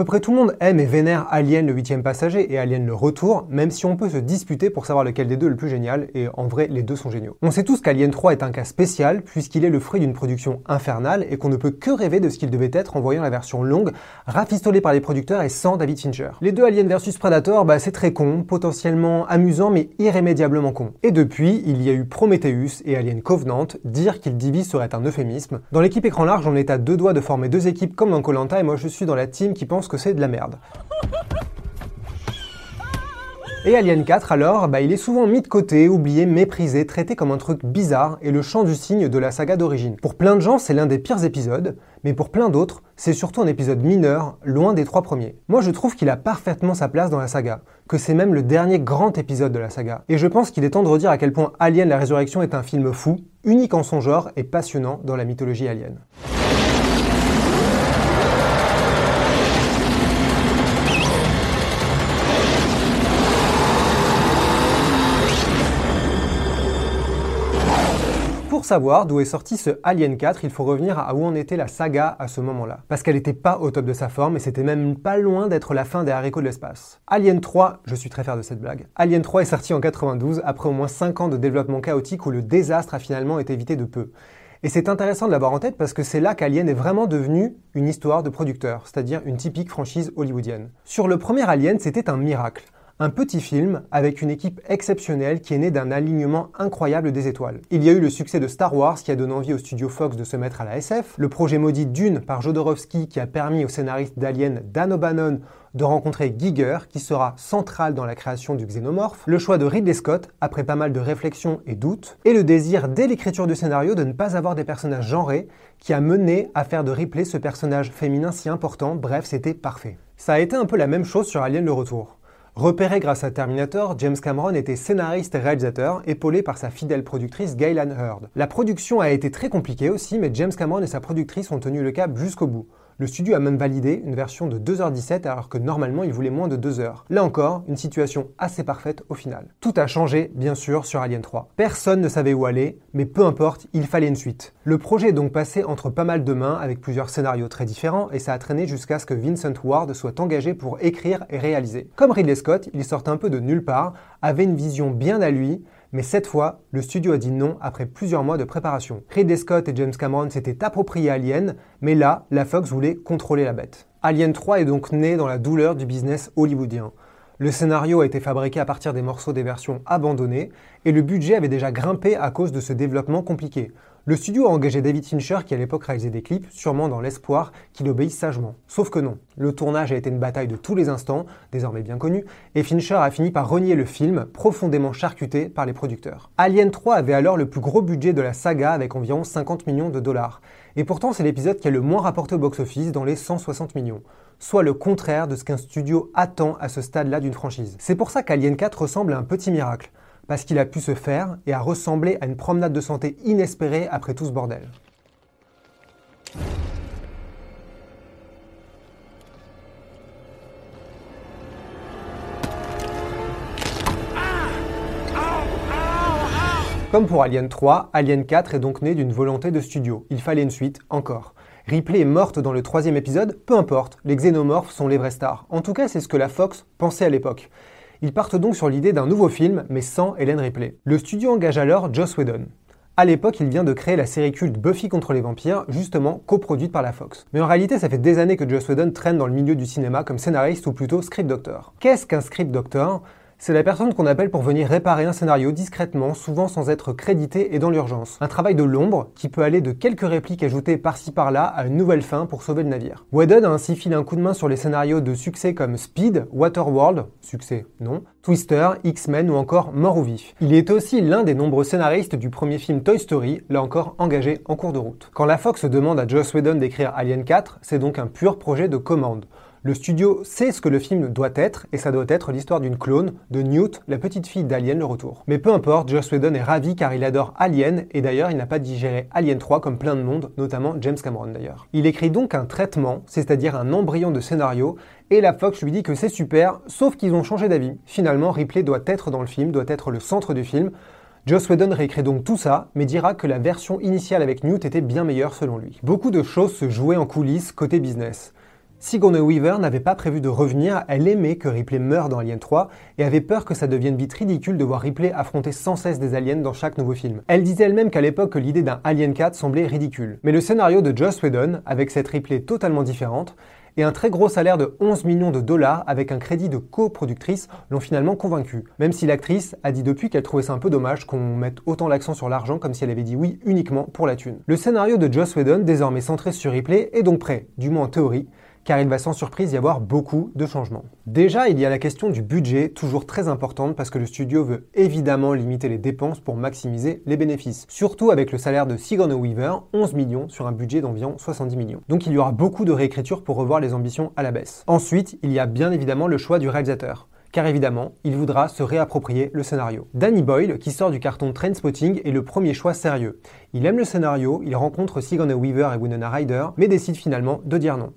peu près tout le monde aime et vénère Alien le huitième passager et Alien le retour, même si on peut se disputer pour savoir lequel des deux est le plus génial, et en vrai les deux sont géniaux. On sait tous qu'Alien 3 est un cas spécial, puisqu'il est le fruit d'une production infernale, et qu'on ne peut que rêver de ce qu'il devait être en voyant la version longue, rafistolée par les producteurs et sans David Fincher. Les deux Alien vs Predator, bah c'est très con, potentiellement amusant mais irrémédiablement con. Et depuis, il y a eu Prometheus et Alien Covenant, dire qu'ils divisent serait un euphémisme. Dans l'équipe écran large, on est à deux doigts de former deux équipes comme dans Colanta, et moi je suis dans la team qui pense que c'est de la merde. Et Alien 4 alors, bah, il est souvent mis de côté, oublié, méprisé, traité comme un truc bizarre et le chant du cygne de la saga d'origine. Pour plein de gens, c'est l'un des pires épisodes, mais pour plein d'autres, c'est surtout un épisode mineur, loin des trois premiers. Moi je trouve qu'il a parfaitement sa place dans la saga, que c'est même le dernier grand épisode de la saga. Et je pense qu'il est temps de redire à quel point Alien la Résurrection est un film fou, unique en son genre et passionnant dans la mythologie alien. Savoir d'où est sorti ce Alien 4, il faut revenir à où en était la saga à ce moment-là. Parce qu'elle n'était pas au top de sa forme et c'était même pas loin d'être la fin des haricots de l'espace. Alien 3, je suis très fier de cette blague. Alien 3 est sorti en 92 après au moins 5 ans de développement chaotique où le désastre a finalement été évité de peu. Et c'est intéressant de l'avoir en tête parce que c'est là qu'Alien est vraiment devenu une histoire de producteur, c'est-à-dire une typique franchise hollywoodienne. Sur le premier Alien, c'était un miracle. Un petit film avec une équipe exceptionnelle qui est née d'un alignement incroyable des étoiles. Il y a eu le succès de Star Wars qui a donné envie au studio Fox de se mettre à la SF, le projet maudit Dune par Jodorowsky qui a permis au scénariste d'Alien Dan O'Bannon de rencontrer Giger qui sera central dans la création du xénomorphe, le choix de Ridley Scott après pas mal de réflexions et doutes, et le désir dès l'écriture du scénario de ne pas avoir des personnages genrés qui a mené à faire de Ripley ce personnage féminin si important, bref c'était parfait. Ça a été un peu la même chose sur Alien le Retour. Repéré grâce à Terminator, James Cameron était scénariste et réalisateur, épaulé par sa fidèle productrice Gaylan Hurd. La production a été très compliquée aussi, mais James Cameron et sa productrice ont tenu le cap jusqu'au bout. Le studio a même validé une version de 2h17 alors que normalement il voulait moins de 2 heures. Là encore, une situation assez parfaite au final. Tout a changé, bien sûr, sur Alien 3. Personne ne savait où aller, mais peu importe, il fallait une suite. Le projet est donc passé entre pas mal de mains avec plusieurs scénarios très différents et ça a traîné jusqu'à ce que Vincent Ward soit engagé pour écrire et réaliser. Comme Ridley Scott, il sortait un peu de nulle part, avait une vision bien à lui, mais cette fois, le studio a dit non après plusieurs mois de préparation. Ridley Scott et James Cameron s'étaient appropriés Alien, mais là, la Fox voulait contrôler la bête. Alien 3 est donc né dans la douleur du business hollywoodien. Le scénario a été fabriqué à partir des morceaux des versions abandonnées, et le budget avait déjà grimpé à cause de ce développement compliqué. Le studio a engagé David Fincher qui à l'époque réalisait des clips, sûrement dans l'espoir qu'il obéisse sagement. Sauf que non. Le tournage a été une bataille de tous les instants, désormais bien connue, et Fincher a fini par renier le film, profondément charcuté par les producteurs. Alien 3 avait alors le plus gros budget de la saga avec environ 50 millions de dollars. Et pourtant c'est l'épisode qui a le moins rapporté au box-office dans les 160 millions. soit le contraire de ce qu'un studio attend à ce stade-là d'une franchise. C'est pour ça qu'Alien 4 ressemble à un petit miracle, parce qu'il a pu se faire et a ressemblé à une promenade de santé inespérée après tout ce bordel. Comme pour Alien 3, Alien 4 est donc né d'une volonté de studio. Il fallait une suite, encore. Ripley est morte dans le troisième épisode, peu importe, les xénomorphes sont les vrais stars. En tout cas, c'est ce que la Fox pensait à l'époque. Ils partent donc sur l'idée d'un nouveau film, mais sans Hélène Ripley. Le studio engage alors Joss Whedon. À l'époque, il vient de créer la série culte Buffy contre les vampires, justement coproduite par la Fox. Mais en réalité, ça fait des années que Joss Whedon traîne dans le milieu du cinéma comme scénariste ou plutôt script doctor. Qu'est-ce qu'un script doctor c'est la personne qu'on appelle pour venir réparer un scénario discrètement, souvent sans être crédité et dans l'urgence. Un travail de l'ombre qui peut aller de quelques répliques ajoutées par-ci par-là à une nouvelle fin pour sauver le navire. Whedon a ainsi filé un coup de main sur les scénarios de succès comme Speed, Waterworld, succès non, Twister, X-Men ou encore Mort ou Vif. Il est aussi l'un des nombreux scénaristes du premier film Toy Story, là encore engagé en cours de route. Quand la Fox demande à Joss Whedon d'écrire Alien 4, c'est donc un pur projet de commande. Le studio sait ce que le film doit être, et ça doit être l'histoire d'une clone de Newt, la petite fille d'Alien le retour. Mais peu importe, Joss Whedon est ravi car il adore Alien, et d'ailleurs il n'a pas digéré Alien 3 comme plein de monde, notamment James Cameron d'ailleurs. Il écrit donc un traitement, c'est-à-dire un embryon de scénario, et la Fox lui dit que c'est super, sauf qu'ils ont changé d'avis. Finalement, Ripley doit être dans le film, doit être le centre du film, Joss Whedon réécrit donc tout ça, mais dira que la version initiale avec Newt était bien meilleure selon lui. Beaucoup de choses se jouaient en coulisses côté business. Sigourney Weaver n'avait pas prévu de revenir, elle aimait que Ripley meure dans Alien 3 et avait peur que ça devienne vite ridicule de voir Ripley affronter sans cesse des aliens dans chaque nouveau film. Elle disait elle-même qu'à l'époque l'idée d'un Alien 4 semblait ridicule. Mais le scénario de Joss Whedon, avec cette Ripley totalement différente, et un très gros salaire de 11 millions de dollars avec un crédit de coproductrice l'ont finalement convaincu. Même si l'actrice a dit depuis qu'elle trouvait ça un peu dommage qu'on mette autant l'accent sur l'argent comme si elle avait dit oui uniquement pour la thune. Le scénario de Joss Whedon, désormais centré sur Ripley, est donc prêt, du moins en théorie, car il va sans surprise y avoir beaucoup de changements. Déjà, il y a la question du budget, toujours très importante parce que le studio veut évidemment limiter les dépenses pour maximiser les bénéfices. Surtout avec le salaire de Sigourney Weaver, 11 millions sur un budget d'environ 70 millions. Donc il y aura beaucoup de réécriture pour revoir les ambitions à la baisse. Ensuite, il y a bien évidemment le choix du réalisateur car évidemment, il voudra se réapproprier le scénario. Danny Boyle, qui sort du carton Trainspotting, est le premier choix sérieux. Il aime le scénario, il rencontre Sigourney Weaver et Winona Ryder, mais décide finalement de dire non.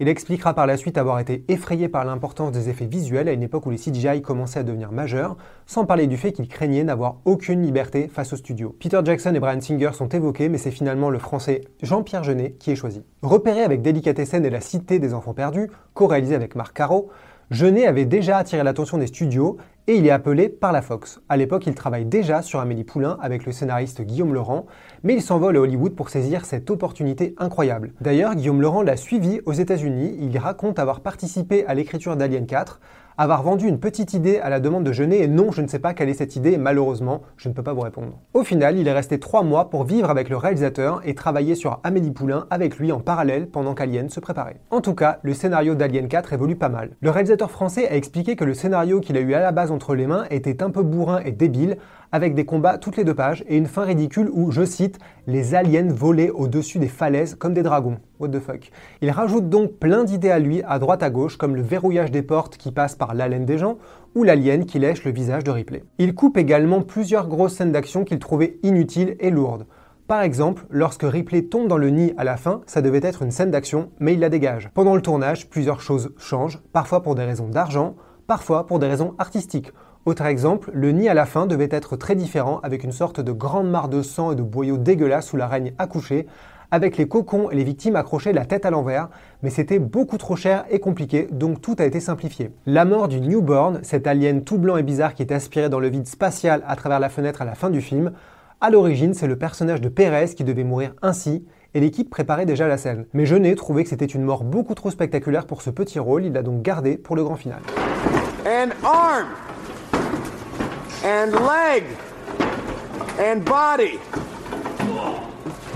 Il expliquera par la suite avoir été effrayé par l'importance des effets visuels à une époque où les CGI commençaient à devenir majeurs, sans parler du fait qu'il craignait n'avoir aucune liberté face au studio. Peter Jackson et Brian Singer sont évoqués, mais c'est finalement le français Jean-Pierre Jeunet qui est choisi. Repéré avec Délicatessen et La Cité des Enfants Perdus, co-réalisé avec Marc Caro, Jeunet avait déjà attiré l'attention des studios et il est appelé par la Fox. À l'époque, il travaille déjà sur Amélie Poulain avec le scénariste Guillaume Laurent, mais il s'envole à Hollywood pour saisir cette opportunité incroyable. D'ailleurs, Guillaume Laurent l'a suivi aux États-Unis, il raconte avoir participé à l'écriture d'Alien 4, avoir vendu une petite idée à la demande de Jeunet et non, je ne sais pas quelle est cette idée malheureusement, je ne peux pas vous répondre. Au final, il est resté trois mois pour vivre avec le réalisateur et travailler sur Amélie Poulain avec lui en parallèle pendant qu'Alien se préparait. En tout cas, le scénario d'Alien 4 évolue pas mal. Le réalisateur français a expliqué que le scénario qu'il a eu à la base entre les mains était un peu bourrin et débile, avec des combats toutes les deux pages et une fin ridicule où, je cite, les aliens volaient au-dessus des falaises comme des dragons. What the fuck. Il rajoute donc plein d'idées à lui, à droite à gauche, comme le verrouillage des portes qui passe par l'haleine des gens, ou l'alien qui lèche le visage de Ripley. Il coupe également plusieurs grosses scènes d'action qu'il trouvait inutiles et lourdes. Par exemple, lorsque Ripley tombe dans le nid à la fin, ça devait être une scène d'action, mais il la dégage. Pendant le tournage, plusieurs choses changent, parfois pour des raisons d'argent, parfois pour des raisons artistiques. Autre exemple, le nid à la fin devait être très différent avec une sorte de grande mare de sang et de boyaux dégueulasses où la reine accouchait, avec les cocons et les victimes accrochées la tête à l'envers, mais c'était beaucoup trop cher et compliqué, donc tout a été simplifié. La mort du newborn, cet alien tout blanc et bizarre qui est aspiré dans le vide spatial à travers la fenêtre à la fin du film, à l'origine c'est le personnage de Pérez qui devait mourir ainsi, et l'équipe préparait déjà la scène. Mais Jeunet trouvait que c'était une mort beaucoup trop spectaculaire pour ce petit rôle, il l'a donc gardé pour le grand final.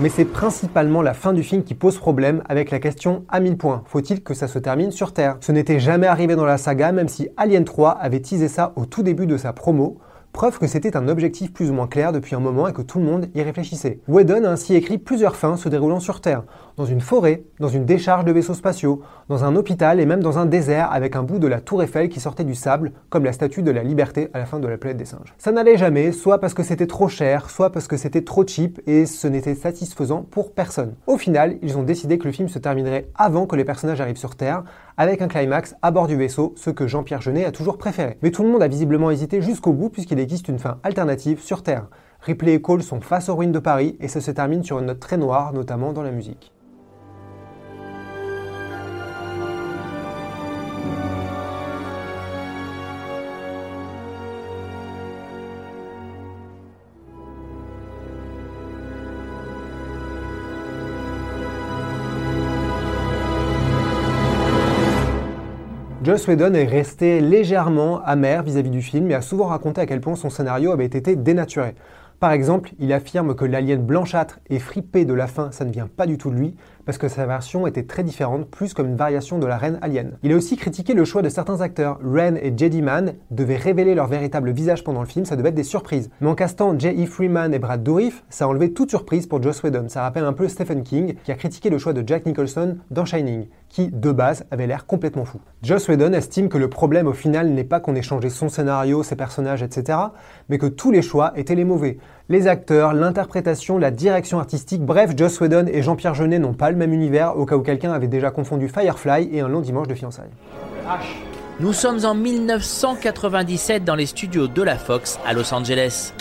Mais c'est principalement la fin du film qui pose problème avec la question à 1000 points. Faut-il que ça se termine sur Terre? Ce n'était jamais arrivé dans la saga, même si Alien 3 avait teasé ça au tout début de sa promo. Preuve que c'était un objectif plus ou moins clair depuis un moment et que tout le monde y réfléchissait. Whedon a ainsi écrit plusieurs fins se déroulant sur Terre, dans une forêt, dans une décharge de vaisseaux spatiaux, dans un hôpital et même dans un désert avec un bout de la tour Eiffel qui sortait du sable, comme la statue de la liberté à la fin de la planète des singes. Ça n'allait jamais, soit parce que c'était trop cher, soit parce que c'était trop cheap et ce n'était satisfaisant pour personne. Au final, ils ont décidé que le film se terminerait avant que les personnages arrivent sur Terre, avec un climax à bord du vaisseau, ce que Jean-Pierre Jeunet a toujours préféré. Mais tout le monde a visiblement hésité jusqu'au bout puisqu'il existe une fin alternative sur Terre. Ripley et Cole sont face aux ruines de Paris et ça se termine sur une note très noire, notamment dans la musique. Joss Whedon est resté légèrement amer vis-à-vis du film et a souvent raconté à quel point son scénario avait été dénaturé. Par exemple, il affirme que l'alien blanchâtre et fripé de la fin, ça ne vient pas du tout de lui, parce que sa version était très différente, plus comme une variation de la reine alien. Il a aussi critiqué le choix de certains acteurs. Ren et Jedi Man devaient révéler leur véritable visage pendant le film, ça devait être des surprises. Mais en castant J.E. Freeman et Brad Dourif, ça a enlevé toute surprise pour Joss Whedon. Ça rappelle un peu Stephen King, qui a critiqué le choix de Jack Nicholson dans Shining, qui, de base, avait l'air complètement fou. Joss Whedon estime que le problème au final n'est pas qu'on ait changé son scénario, ses personnages, etc., mais que tous les choix étaient les mauvais. Les acteurs, l'interprétation, la direction artistique, bref, Joss Whedon et Jean-Pierre Jeunet n'ont pas le même univers au cas où quelqu'un avait déjà confondu Firefly et un long dimanche de fiançailles. Nous sommes en 1997 dans les studios de la Fox à Los Angeles.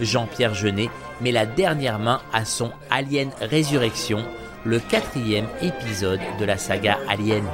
Jean-Pierre Jeunet met la dernière main à son Alien Résurrection, le quatrième épisode de la saga Alien.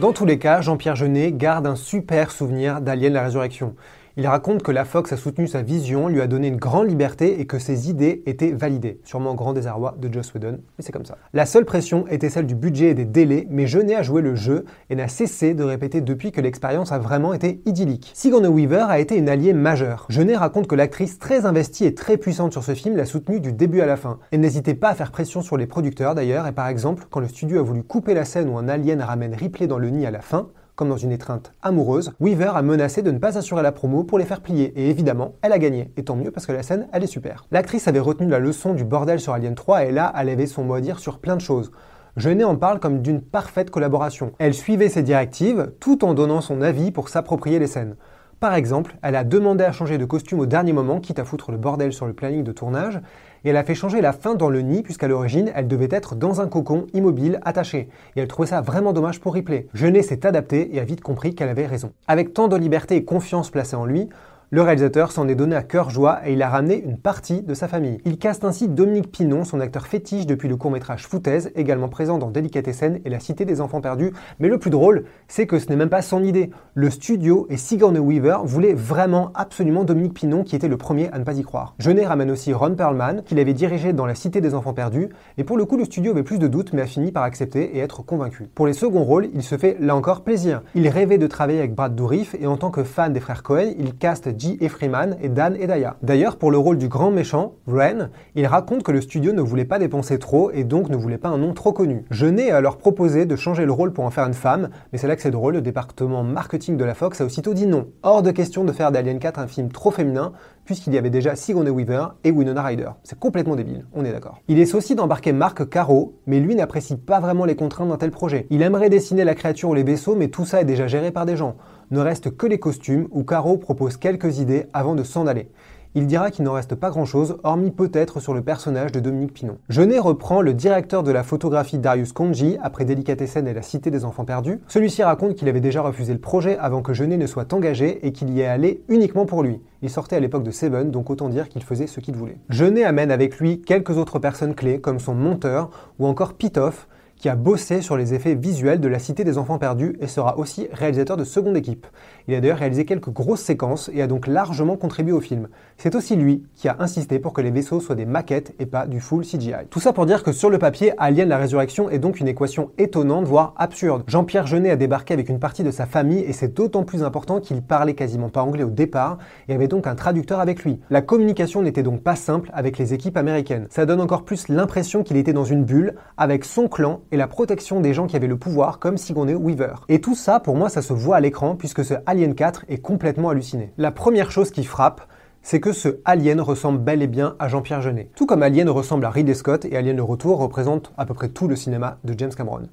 Dans tous les cas, Jean-Pierre Jeunet garde un super souvenir d'Alien la Résurrection. Il raconte que la Fox a soutenu sa vision, lui a donné une grande liberté et que ses idées étaient validées. Sûrement grand désarroi de Joss Whedon, mais c'est comme ça. La seule pression était celle du budget et des délais, mais Jeunet a joué le jeu et n'a cessé de répéter depuis que l'expérience a vraiment été idyllique. Sigourney Weaver a été une alliée majeure. Jeunet raconte que l'actrice très investie et très puissante sur ce film l'a soutenue du début à la fin. Et n'hésitait pas à faire pression sur les producteurs d'ailleurs, et par exemple, quand le studio a voulu couper la scène où un alien ramène Ripley dans le nid à la fin, comme dans une étreinte amoureuse, Weaver a menacé de ne pas assurer la promo pour les faire plier. Et évidemment, elle a gagné. Et tant mieux parce que la scène, elle est super. L'actrice avait retenu la leçon du bordel sur Alien 3 et là, elle avait son mot à dire sur plein de choses. Jeunet en parle comme d'une parfaite collaboration. Elle suivait ses directives tout en donnant son avis pour s'approprier les scènes. Par exemple, elle a demandé à changer de costume au dernier moment, quitte à foutre le bordel sur le planning de tournage, et elle a fait changer la fin dans le nid, puisqu'à l'origine, elle devait être dans un cocon immobile attaché. Et elle trouvait ça vraiment dommage pour Ripley. Jeunet s'est adapté et a vite compris qu'elle avait raison. Avec tant de liberté et confiance placée en lui, le réalisateur s'en est donné à cœur joie et il a ramené une partie de sa famille. Il caste ainsi Dominique Pinon, son acteur fétiche depuis le court-métrage Foutaise, également présent dans Délicatessen et La Cité des Enfants Perdus. Mais le plus drôle, c'est que ce n'est même pas son idée. Le studio et Sigourney Weaver voulaient vraiment absolument Dominique Pinon qui était le premier à ne pas y croire. Jeunet ramène aussi Ron Perlman, qu'il avait dirigé dans La Cité des Enfants Perdus, et pour le coup le studio avait plus de doutes mais a fini par accepter et être convaincu. Pour les seconds rôles, il se fait là encore plaisir. Il rêvait de travailler avec Brad Dourif et en tant que fan des frères Cohen, il caste G. Freeman et Dan et Daya. D'ailleurs, pour le rôle du grand méchant, Ren, il raconte que le studio ne voulait pas dépenser trop et donc ne voulait pas un nom trop connu. Jeunet a alors proposé de changer le rôle pour en faire une femme, mais c'est là que c'est drôle, le département marketing de la Fox a aussitôt dit non. Hors de question de faire d'Alien 4 un film trop féminin, puisqu'il y avait déjà Sigourney Weaver et Winona Ryder. C'est complètement débile, on est d'accord. Il est aussi d'embarquer Marc Caro, mais lui n'apprécie pas vraiment les contraintes d'un tel projet. Il aimerait dessiner la créature ou les vaisseaux, mais tout ça est déjà géré par des gens ne reste que les costumes où Caro propose quelques idées avant de s'en aller. Il dira qu'il n'en reste pas grand-chose, hormis peut-être sur le personnage de Dominique Pinon. Jeunet reprend le directeur de la photographie Darius Konji après Délicatessen et la Cité des Enfants Perdus. Celui-ci raconte qu'il avait déjà refusé le projet avant que Jeunet ne soit engagé et qu'il y est allé uniquement pour lui. Il sortait à l'époque de Seven, donc autant dire qu'il faisait ce qu'il voulait. Jeunet amène avec lui quelques autres personnes clés, comme son monteur ou encore Pitoff, qui a bossé sur les effets visuels de la Cité des Enfants Perdus et sera aussi réalisateur de seconde équipe. Il a d'ailleurs réalisé quelques grosses séquences et a donc largement contribué au film. C'est aussi lui qui a insisté pour que les vaisseaux soient des maquettes et pas du full CGI. Tout ça pour dire que sur le papier, Alien la Résurrection est donc une équation étonnante, voire absurde. Jean-Pierre Jeunet a débarqué avec une partie de sa famille et c'est d'autant plus important qu'il parlait quasiment pas anglais au départ et avait donc un traducteur avec lui. La communication n'était donc pas simple avec les équipes américaines. Ça donne encore plus l'impression qu'il était dans une bulle avec son clan et la protection des gens qui avaient le pouvoir comme Sigourney Weaver. Et tout ça, pour moi, ça se voit à l'écran puisque ce Alien 4 est complètement halluciné. La première chose qui frappe, c'est que ce Alien ressemble bel et bien à Jean-Pierre Jeunet. Tout comme Alien ressemble à Ridley Scott et Alien le Retour représente à peu près tout le cinéma de James Cameron.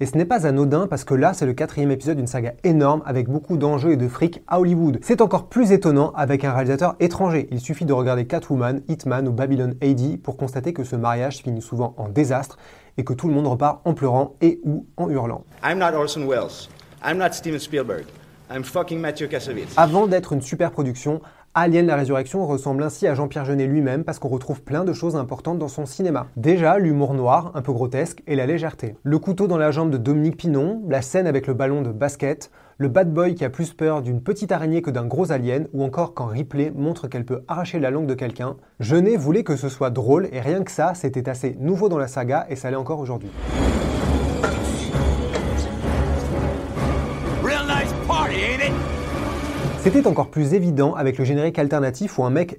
Et ce n'est pas anodin parce que là, c'est le quatrième épisode d'une saga énorme avec beaucoup d'enjeux et de fric à Hollywood. C'est encore plus étonnant avec un réalisateur étranger. Il suffit de regarder Catwoman, Hitman ou Babylon AD pour constater que ce mariage finit souvent en désastre et que tout le monde repart en pleurant et ou en hurlant. I'm not Orson Welles. I'm not Steven Spielberg. I'm fucking Matthew Kassovitz. Avant d'être une super production, Alien la Résurrection ressemble ainsi à Jean-Pierre Jeunet lui-même parce qu'on retrouve plein de choses importantes dans son cinéma. Déjà, l'humour noir, un peu grotesque, et la légèreté. Le couteau dans la jambe de Dominique Pinon, la scène avec le ballon de basket, le bad boy qui a plus peur d'une petite araignée que d'un gros alien, ou encore quand Ripley montre qu'elle peut arracher la langue de quelqu'un. Jeunet voulait que ce soit drôle, et rien que ça, c'était assez nouveau dans la saga, et ça l'est encore aujourd'hui. C'était encore plus évident avec le générique alternatif où un mec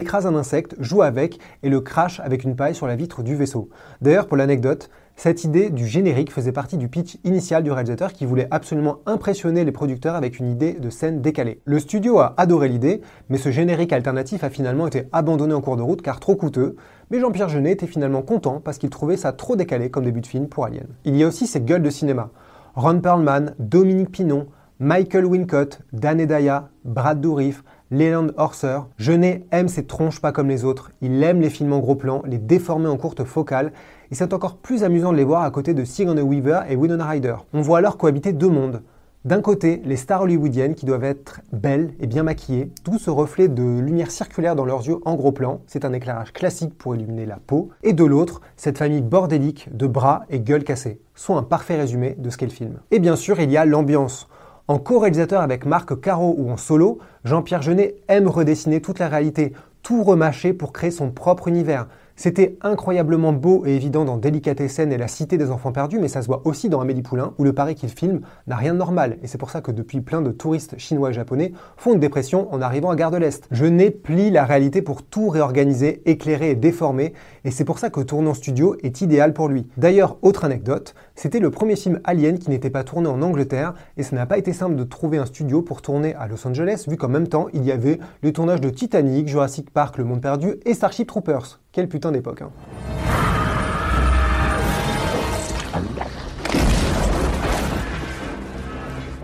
Écrase un insecte, joue avec et le crache avec une paille sur la vitre du vaisseau. D'ailleurs, pour l'anecdote, cette idée du générique faisait partie du pitch initial du réalisateur qui voulait absolument impressionner les producteurs avec une idée de scène décalée. Le studio a adoré l'idée, mais ce générique alternatif a finalement été abandonné en cours de route car trop coûteux, mais Jean-Pierre Jeunet était finalement content parce qu'il trouvait ça trop décalé comme début de film pour Alien. Il y a aussi ces gueules de cinéma. Ron Perlman, Dominique Pinon, Michael Wincott, Dan Hedaya, Brad Dourif, Leland Horser. Jeunet aime ses tronches pas comme les autres. Il aime les films en gros plan, les déformer en courte focale, et c'est encore plus amusant de les voir à côté de Sigourney Weaver et Winona Ryder. On voit alors cohabiter deux mondes. D'un côté, les stars hollywoodiennes qui doivent être belles et bien maquillées, tout ce reflet de lumière circulaire dans leurs yeux en gros plan, c'est un éclairage classique pour illuminer la peau, et de l'autre, cette famille bordélique de bras et gueules cassées, soit un parfait résumé de ce qu'est le film. Et bien sûr, il y a l'ambiance. En co-réalisateur avec Marc Caro ou en solo, Jean-Pierre Jeunet aime redessiner toute la réalité, tout remâcher pour créer son propre univers. C'était incroyablement beau et évident dans Délicatessen et La Cité des Enfants Perdus, mais ça se voit aussi dans Amélie Poulain, où le pari qu'il filme n'a rien de normal. Et c'est pour ça que depuis plein de touristes chinois et japonais font une dépression en arrivant à Gare de l'Est. Je plie la réalité pour tout réorganiser, éclairer et déformer, et c'est pour ça que tourner en studio est idéal pour lui. D'ailleurs, autre anecdote, c'était le premier film Alien qui n'était pas tourné en Angleterre, et ça n'a pas été simple de trouver un studio pour tourner à Los Angeles, vu qu'en même temps, il y avait les tournages de Titanic, Jurassic Park, Le Monde Perdu et Starship Troopers. Quelle putain d'époque. Hein.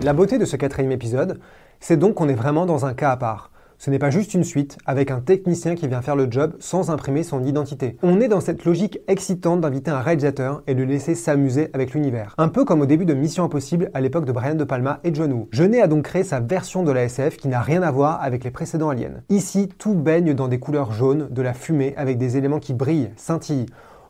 La beauté de ce quatrième épisode, c'est donc qu'on est vraiment dans un cas à part. Ce n'est pas juste une suite avec un technicien qui vient faire le job sans imprimer son identité. On est dans cette logique excitante d'inviter un réalisateur et le laisser s'amuser avec l'univers. Un peu comme au début de Mission Impossible à l'époque de Brian De Palma et John Woo. Jeunet a donc créé sa version de la SF qui n'a rien à voir avec les précédents aliens. Ici, tout baigne dans des couleurs jaunes, de la fumée avec des éléments qui brillent, scintillent.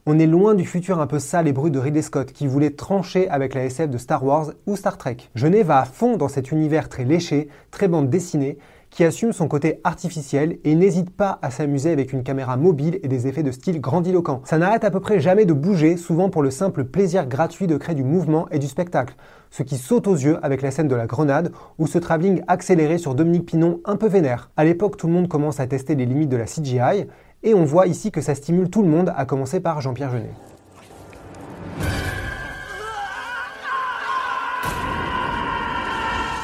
On est loin du futur un peu sale et brut de Ridley Scott qui voulait trancher avec la SF de Star Wars ou Star Trek. Jeunet va à fond dans cet univers très léché, très bande dessinée, qui assume son côté artificiel et n'hésite pas à s'amuser avec une caméra mobile et des effets de style grandiloquents. Ça n'arrête à peu près jamais de bouger, souvent pour le simple plaisir gratuit de créer du mouvement et du spectacle. Ce qui saute aux yeux avec la scène de la grenade ou ce travelling accéléré sur Dominique Pinon un peu vénère. À l'époque, tout le monde commence à tester les limites de la CGI et on voit ici que ça stimule tout le monde, à commencer par Jean-Pierre Jeunet.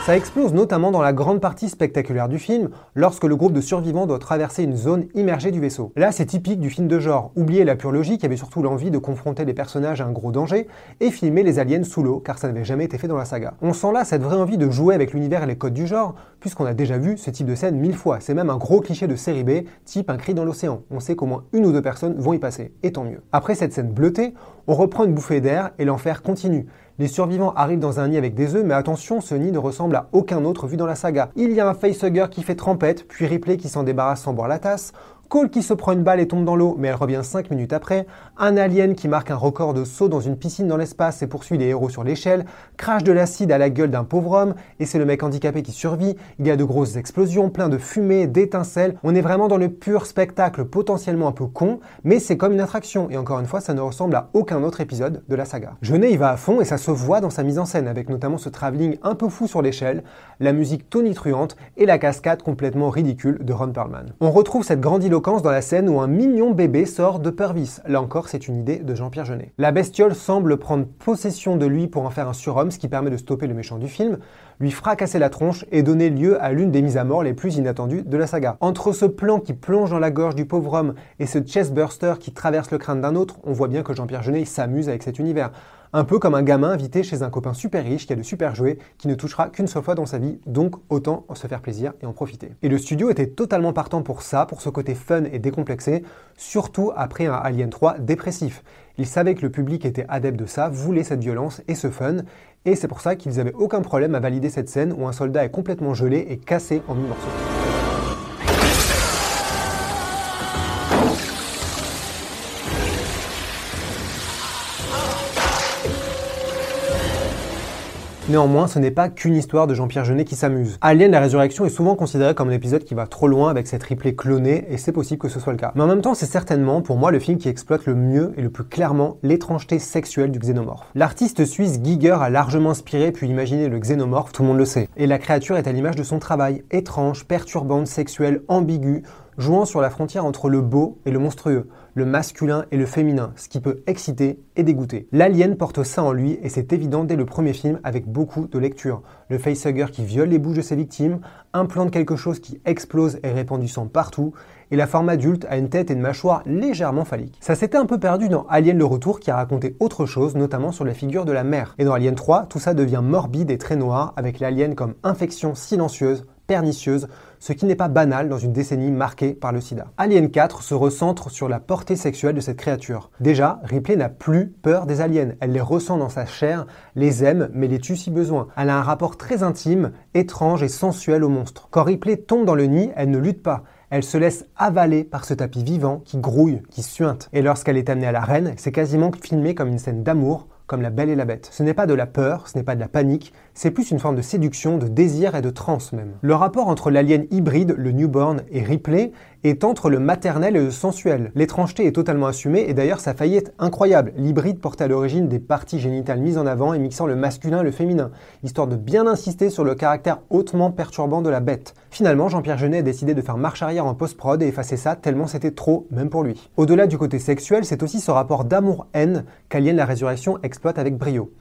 Ça explose notamment dans la grande partie spectaculaire du film, lorsque le groupe de survivants doit traverser une zone immergée du vaisseau. Là, c'est typique du film de genre. Oubliez la pure logique, avait surtout l'envie de confronter les personnages à un gros danger et filmer les aliens sous l'eau, car ça n'avait jamais été fait dans la saga. On sent là cette vraie envie de jouer avec l'univers et les codes du genre, puisqu'on a déjà vu ce type de scène mille fois. C'est même un gros cliché de série B, type un cri dans l'océan. On sait qu'au moins une ou deux personnes vont y passer, et tant mieux. Après cette scène bleutée, on reprend une bouffée d'air et l'enfer continue. Les survivants arrivent dans un nid avec des œufs, mais attention, ce nid ne ressemble à aucun autre vu dans la saga. Il y a un facehugger qui fait trempette, puis Ripley qui s'en débarrasse sans boire la tasse, Cole qui se prend une balle et tombe dans l'eau, mais elle revient 5 minutes après, un alien qui marque un record de saut dans une piscine dans l'espace et poursuit les héros sur l'échelle, crache de l'acide à la gueule d'un pauvre homme, et c'est le mec handicapé qui survit, il y a de grosses explosions, plein de fumée, d'étincelles, on est vraiment dans le pur spectacle potentiellement un peu con, mais c'est comme une attraction, et encore une fois ça ne ressemble à aucun autre épisode de la saga. Jeunet y va à fond et ça se voit dans sa mise en scène, avec notamment ce travelling un peu fou sur l'échelle, la musique tonitruante et la cascade complètement ridicule de Ron Perlman. On retrouve cette dans la scène où un mignon bébé sort de Purvis. Là encore, c'est une idée de Jean-Pierre Jeunet. La bestiole semble prendre possession de lui pour en faire un surhomme, ce qui permet de stopper le méchant du film, lui fracasser la tronche et donner lieu à l'une des mises à mort les plus inattendues de la saga. Entre ce plan qui plonge dans la gorge du pauvre homme et ce chestburster qui traverse le crâne d'un autre, on voit bien que Jean-Pierre Jeunet s'amuse avec cet univers un peu comme un gamin invité chez un copain super riche qui a de super jouets, qui ne touchera qu'une seule fois dans sa vie, donc autant se faire plaisir et en profiter. Et le studio était totalement partant pour ça, pour ce côté fun et décomplexé, surtout après un Alien 3 dépressif. Ils savaient que le public était adepte de ça, voulait cette violence et ce fun, et c'est pour ça qu'ils n'avaient aucun problème à valider cette scène où un soldat est complètement gelé et cassé en mille morceaux. Néanmoins, ce n'est pas qu'une histoire de Jean-Pierre Jeunet qui s'amuse. Alien la résurrection est souvent considéré comme un épisode qui va trop loin avec cette triplée clonée, et c'est possible que ce soit le cas. Mais en même temps, c'est certainement, pour moi, le film qui exploite le mieux et le plus clairement l'étrangeté sexuelle du xénomorphe. L'artiste suisse Giger a largement inspiré puis imaginé le xénomorphe, tout le monde le sait. Et la créature est à l'image de son travail, étrange, perturbante, sexuelle, ambiguë, jouant sur la frontière entre le beau et le monstrueux, le masculin et le féminin, ce qui peut exciter et dégoûter. L'alien porte ça en lui et c'est évident dès le premier film avec beaucoup de lecture. Le facehugger qui viole les bouches de ses victimes, implante quelque chose qui explose et répand du sang partout, et la forme adulte a une tête et une mâchoire légèrement phalliques. Ça s'était un peu perdu dans Alien le Retour qui a raconté autre chose, notamment sur la figure de la mère. Et dans Alien 3, tout ça devient morbide et très noir, avec l'alien comme infection silencieuse, pernicieuse, ce qui n'est pas banal dans une décennie marquée par le sida. Alien 4 se recentre sur la portée sexuelle de cette créature. Déjà, Ripley n'a plus peur des aliens, elle les ressent dans sa chair, les aime, mais les tue si besoin. Elle a un rapport très intime, étrange et sensuel au monstre. Quand Ripley tombe dans le nid, elle ne lutte pas, elle se laisse avaler par ce tapis vivant qui grouille, qui suinte. Et lorsqu'elle est amenée à la reine, c'est quasiment filmé comme une scène d'amour comme La Belle et la Bête. Ce n'est pas de la peur, ce n'est pas de la panique, c'est plus une forme de séduction, de désir et de transe même. Le rapport entre l'alien hybride, le newborn, et Ripley est entre le maternel et le sensuel. L'étrangeté est totalement assumée et d'ailleurs sa faillite incroyable. L'hybride portait à l'origine des parties génitales mises en avant et mixant le masculin et le féminin, histoire de bien insister sur le caractère hautement perturbant de la bête. Finalement, Jean-Pierre Genet a décidé de faire marche arrière en post-prod et effacer ça tellement c'était trop, même pour lui. Au-delà du côté sexuel, c'est aussi ce rapport d'amour-haine qu'Alien la Résurrection exploite avec brio.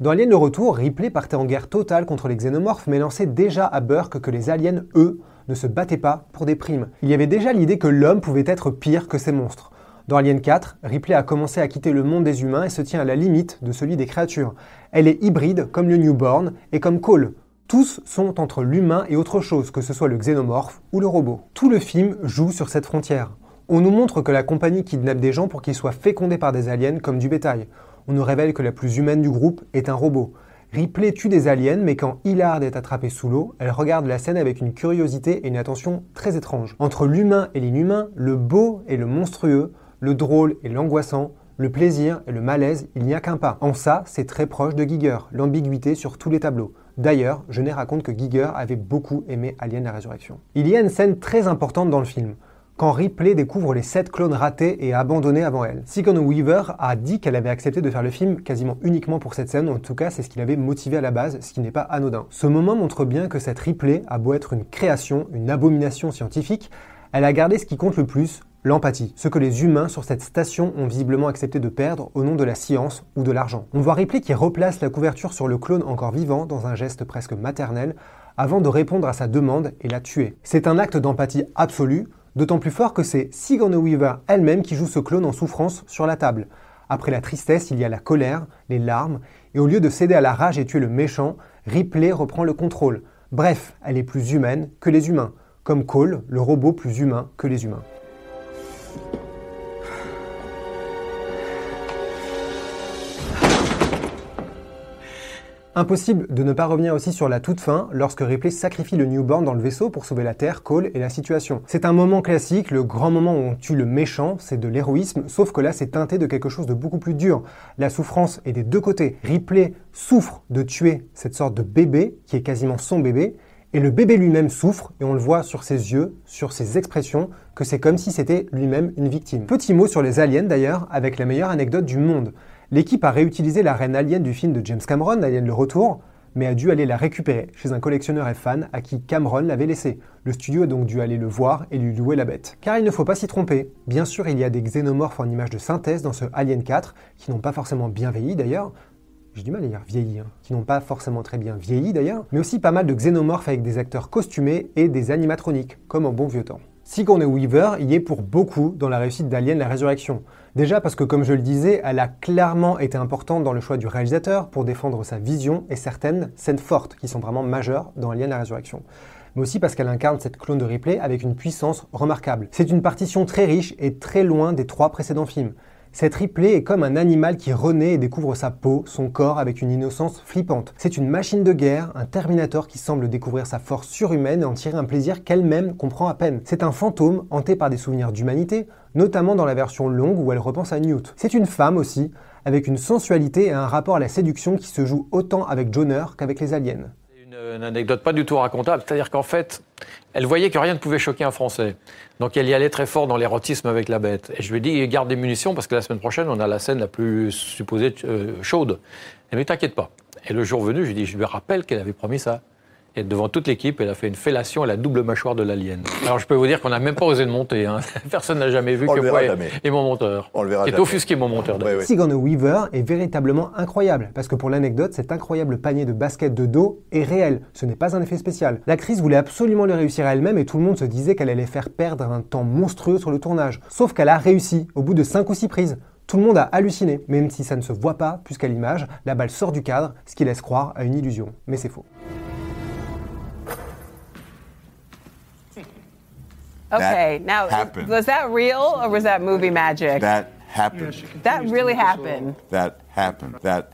Dans Alien le Retour, Ripley partait en guerre totale contre les xénomorphes, mais lançait déjà à Burke que les aliens, eux, ne se battaient pas pour des primes. Il y avait déjà l'idée que l'homme pouvait être pire que ces monstres. Dans Alien 4, Ripley a commencé à quitter le monde des humains et se tient à la limite de celui des créatures. Elle est hybride comme le newborn et comme Cole. Tous sont entre l'humain et autre chose, que ce soit le xénomorphe ou le robot. Tout le film joue sur cette frontière. On nous montre que la compagnie kidnappe des gens pour qu'ils soient fécondés par des aliens comme du bétail. On nous révèle que la plus humaine du groupe est un robot. Ripley tue des aliens, mais quand Hillard est attrapé sous l'eau, elle regarde la scène avec une curiosité et une attention très étrange. Entre l'humain et l'inhumain, le beau et le monstrueux, le drôle et l'angoissant, le plaisir et le malaise, il n'y a qu'un pas. En ça, c'est très proche de Giger, l'ambiguïté sur tous les tableaux. D'ailleurs, je n'ai raconte que Giger avait beaucoup aimé Alien la Résurrection. Il y a une scène très importante dans le film quand Ripley découvre les 7 clones ratés et abandonnés avant elle. Sigourney Weaver a dit qu'elle avait accepté de faire le film quasiment uniquement pour cette scène, en tout cas c'est ce qui l'avait motivé à la base, ce qui n'est pas anodin. Ce moment montre bien que cette Ripley a beau être une création, une abomination scientifique, elle a gardé ce qui compte le plus, l'empathie, ce que les humains sur cette station ont visiblement accepté de perdre au nom de la science ou de l'argent. On voit Ripley qui replace la couverture sur le clone encore vivant dans un geste presque maternel avant de répondre à sa demande et la tuer. C'est un acte d'empathie absolue, d'autant plus fort que c'est Sigourney Weaver elle-même qui joue ce clone en souffrance sur la table. Après la tristesse, il y a la colère, les larmes, et au lieu de céder à la rage et tuer le méchant, Ripley reprend le contrôle. Bref, elle est plus humaine que les humains, comme Cole, le robot plus humain que les humains. Impossible de ne pas revenir aussi sur la toute fin lorsque Ripley sacrifie le newborn dans le vaisseau pour sauver la Terre, Cole et la situation. C'est un moment classique, le grand moment où on tue le méchant, c'est de l'héroïsme, sauf que là c'est teinté de quelque chose de beaucoup plus dur. La souffrance est des deux côtés. Ripley souffre de tuer cette sorte de bébé, qui est quasiment son bébé, et le bébé lui-même souffre, et on le voit sur ses yeux, sur ses expressions, que c'est comme si c'était lui-même une victime. Petit mot sur les aliens d'ailleurs, avec la meilleure anecdote du monde. L'équipe a réutilisé la reine alien du film de James Cameron, Alien le Retour, mais a dû aller la récupérer chez un collectionneur et fan à qui Cameron l'avait laissé. Le studio a donc dû aller le voir et lui louer la bête. Car il ne faut pas s'y tromper. Bien sûr, il y a des xénomorphes en image de synthèse dans ce Alien 4, qui n'ont pas forcément bien vieilli d'ailleurs. J'ai du mal à dire vieilli, hein. qui n'ont pas forcément très bien vieilli d'ailleurs, mais aussi pas mal de xénomorphes avec des acteurs costumés et des animatroniques, comme en bon vieux temps. Sigourney Weaver y est pour beaucoup dans la réussite d'Alien la Résurrection. Déjà parce que, comme je le disais, elle a clairement été importante dans le choix du réalisateur pour défendre sa vision et certaines scènes fortes qui sont vraiment majeures dans Alien la Résurrection. Mais aussi parce qu'elle incarne cette clone de Ripley avec une puissance remarquable. C'est une partition très riche et très loin des trois précédents films. Cette Ripley est comme un animal qui renaît et découvre sa peau, son corps avec une innocence flippante. C'est une machine de guerre, un Terminator qui semble découvrir sa force surhumaine et en tirer un plaisir qu'elle-même comprend à peine. C'est un fantôme hanté par des souvenirs d'humanité, notamment dans la version longue où elle repense à Newt. C'est une femme aussi, avec une sensualité et un rapport à la séduction qui se joue autant avec Joner qu'avec les aliens une anecdote pas du tout racontable. C'est-à-dire qu'en fait, elle voyait que rien ne pouvait choquer un Français. Donc elle y allait très fort dans l'érotisme avec la bête. Et je lui ai dit, garde des munitions parce que la semaine prochaine, on a la scène la plus supposée euh, chaude. Elle m'a dit, t'inquiète pas. Et le jour venu, je lui ai dit, je lui rappelle qu'elle avait promis ça. Et devant toute l'équipe, elle a fait une fellation à la double mâchoire de l'alien. Alors je peux vous dire qu'on n'a même pas osé de monter. Hein. Personne n'a jamais vu que moi et, mon monteur. On le verra qui est offusqué mon monteur. Ouais, Sigourney Weaver est véritablement incroyable, parce que pour l'anecdote, cet incroyable panier de basket de dos est réel. Ce n'est pas un effet spécial. L'actrice voulait absolument le réussir à elle-même et tout le monde se disait qu'elle allait faire perdre un temps monstrueux sur le tournage. Sauf qu'elle a réussi, au bout de 5 ou 6 prises. Tout le monde a halluciné, même si ça ne se voit pas, puisqu'à l'image, la balle sort du cadre, ce qui laisse croire à une illusion. Mais c'est faux. Okay, now happened. was that real or was that movie magic? That happened. that really happened. That happened. That happened. Happened.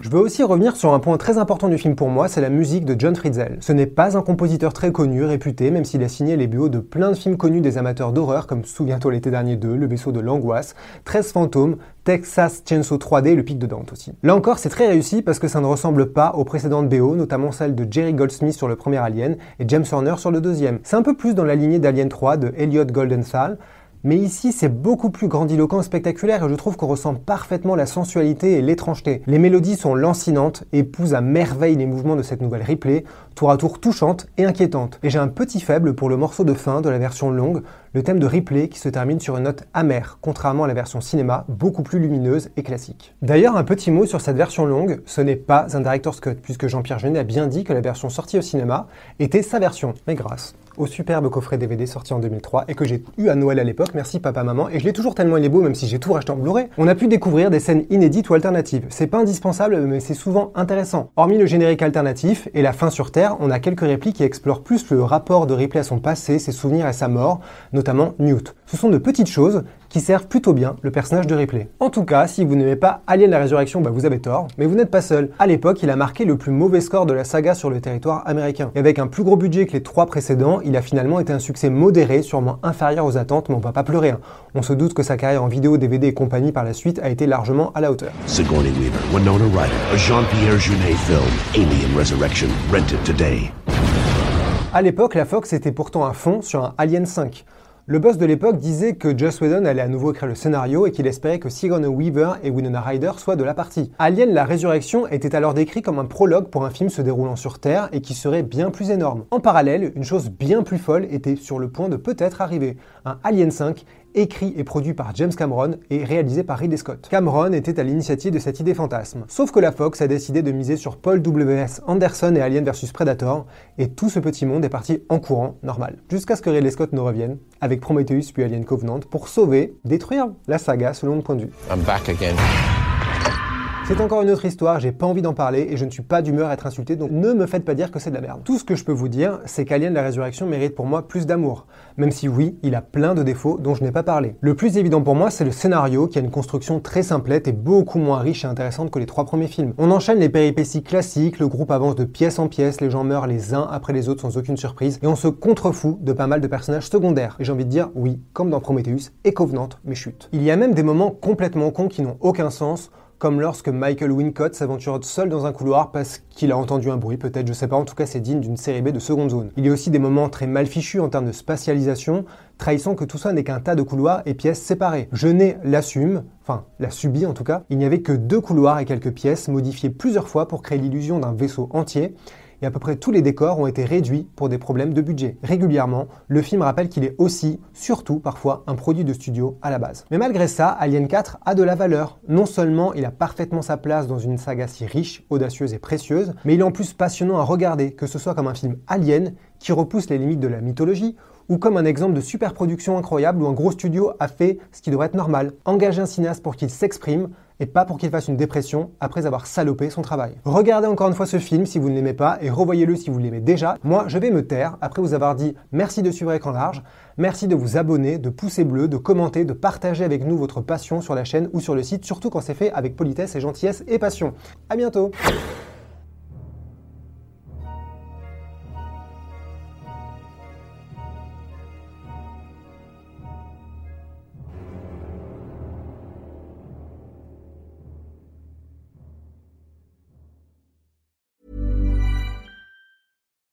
Je veux aussi revenir sur un point très important du film pour moi, c'est la musique de John Fritzell. Ce n'est pas un compositeur très connu, réputé, même s'il a signé les BO de plein de films connus des amateurs d'horreur comme Souviens-toi l'été dernier 2, Le vaisseau de l'angoisse, 13 fantômes, Texas Chainsaw 3D et Le pic de Dante aussi. Là encore, c'est très réussi parce que ça ne ressemble pas aux précédentes BO, notamment celle de Jerry Goldsmith sur le premier Alien et James Horner sur le deuxième. C'est un peu plus dans la lignée d'Alien 3 de Elliot Goldenthal, mais ici, c'est beaucoup plus grandiloquent et spectaculaire et je trouve qu'on ressent parfaitement la sensualité et l'étrangeté. Les mélodies sont lancinantes, épousent à merveille les mouvements de cette nouvelle replay, tour à tour touchante et inquiétante. Et j'ai un petit faible pour le morceau de fin de la version longue, le thème de replay qui se termine sur une note amère, contrairement à la version cinéma, beaucoup plus lumineuse et classique. D'ailleurs, un petit mot sur cette version longue, ce n'est pas un director's cut, puisque Jean-Pierre Jeunet a bien dit que la version sortie au cinéma était sa version, mais grâce au superbe coffret DVD sorti en 2003 et que j'ai eu à Noël à l'époque, merci papa maman, et je l'ai toujours tellement il est beau même si j'ai tout racheté en Blu-ray, on a pu découvrir des scènes inédites ou alternatives. C'est pas indispensable mais c'est souvent intéressant. Hormis le générique alternatif et la fin sur Terre, on a quelques répliques qui explorent plus le rapport de Ripley à son passé, ses souvenirs et sa mort, notamment Newt. Ce sont de petites choses qui servent plutôt bien le personnage de Ripley. En tout cas, si vous n'aimez pas Alien la Résurrection, bah vous avez tort, mais vous n'êtes pas seul. À l'époque, il a marqué le plus mauvais score de la saga sur le territoire américain. Et avec un plus gros budget que les trois précédents, il a finalement été un succès modéré, sûrement inférieur aux attentes, mais on va pas pleurer. Hein. On se doute que sa carrière en vidéo, DVD et compagnie par la suite a été largement à la hauteur. Sigourney Weaver, Winona Ryder, a Jean-Pierre Jeunet film, Alien Resurrection, rented today. À l'époque, la Fox était pourtant à fond sur un Alien 5. Le boss de l'époque disait que Joss Whedon allait à nouveau écrire le scénario et qu'il espérait que Sigourney Weaver et Winona Ryder soient de la partie. Alien la résurrection était alors décrit comme un prologue pour un film se déroulant sur Terre et qui serait bien plus énorme. En parallèle, une chose bien plus folle était sur le point de peut-être arriver, un Alien 5 écrit et produit par James Cameron et réalisé par Ridley Scott. Cameron était à l'initiative de cette idée fantasme. Sauf que la Fox a décidé de miser sur Paul W.S. Anderson et Alien vs Predator, et tout ce petit monde est parti en courant, normal. Jusqu'à ce que Ridley Scott ne revienne, avec Prometheus puis Alien Covenant, pour sauver, détruire la saga selon le point de vue. I'm back again. C'est encore une autre histoire, j'ai pas envie d'en parler et je ne suis pas d'humeur à être insulté, donc ne me faites pas dire que c'est de la merde. Tout ce que je peux vous dire, c'est qu'Alien la Résurrection mérite pour moi plus d'amour, même si oui, il a plein de défauts dont je n'ai pas parlé. Le plus évident pour moi, c'est le scénario qui a une construction très simplette et beaucoup moins riche et intéressante que les trois premiers films. On enchaîne les péripéties classiques, le groupe avance de pièce en pièce, les gens meurent les uns après les autres sans aucune surprise, et on se contrefout de pas mal de personnages secondaires. Et j'ai envie de dire, oui, comme dans Prometheus et Covenant, mais chute. Il y a même des moments complètement cons qui n'ont aucun sens, comme lorsque Michael Wincott s'aventure seul dans un couloir parce qu'il a entendu un bruit, peut-être, je sais pas, en tout cas c'est digne d'une série B de seconde zone. Il y a aussi des moments très mal fichus en termes de spatialisation, trahissant que tout ça n'est qu'un tas de couloirs et pièces séparées. Jeunet l'assume, enfin l'a subi en tout cas, il n'y avait que deux couloirs et quelques pièces modifiées plusieurs fois pour créer l'illusion d'un vaisseau entier, et à peu près tous les décors ont été réduits pour des problèmes de budget. Régulièrement, le film rappelle qu'il est aussi, surtout parfois, un produit de studio à la base. Mais malgré ça, Alien 4 a de la valeur. Non seulement il a parfaitement sa place dans une saga si riche, audacieuse et précieuse, mais il est en plus passionnant à regarder, que ce soit comme un film Alien qui repousse les limites de la mythologie, ou comme un exemple de super production incroyable où un gros studio a fait ce qui devrait être normal, engager un cinéaste pour qu'il s'exprime, et pas pour qu'il fasse une dépression après avoir salopé son travail. Regardez encore une fois ce film si vous ne l'aimez pas et revoyez-le si vous l'aimez déjà. Moi, je vais me taire après vous avoir dit merci de suivre Écran Large, merci de vous abonner, de pousser bleu, de commenter, de partager avec nous votre passion sur la chaîne ou sur le site, surtout quand c'est fait avec politesse et gentillesse et passion. À bientôt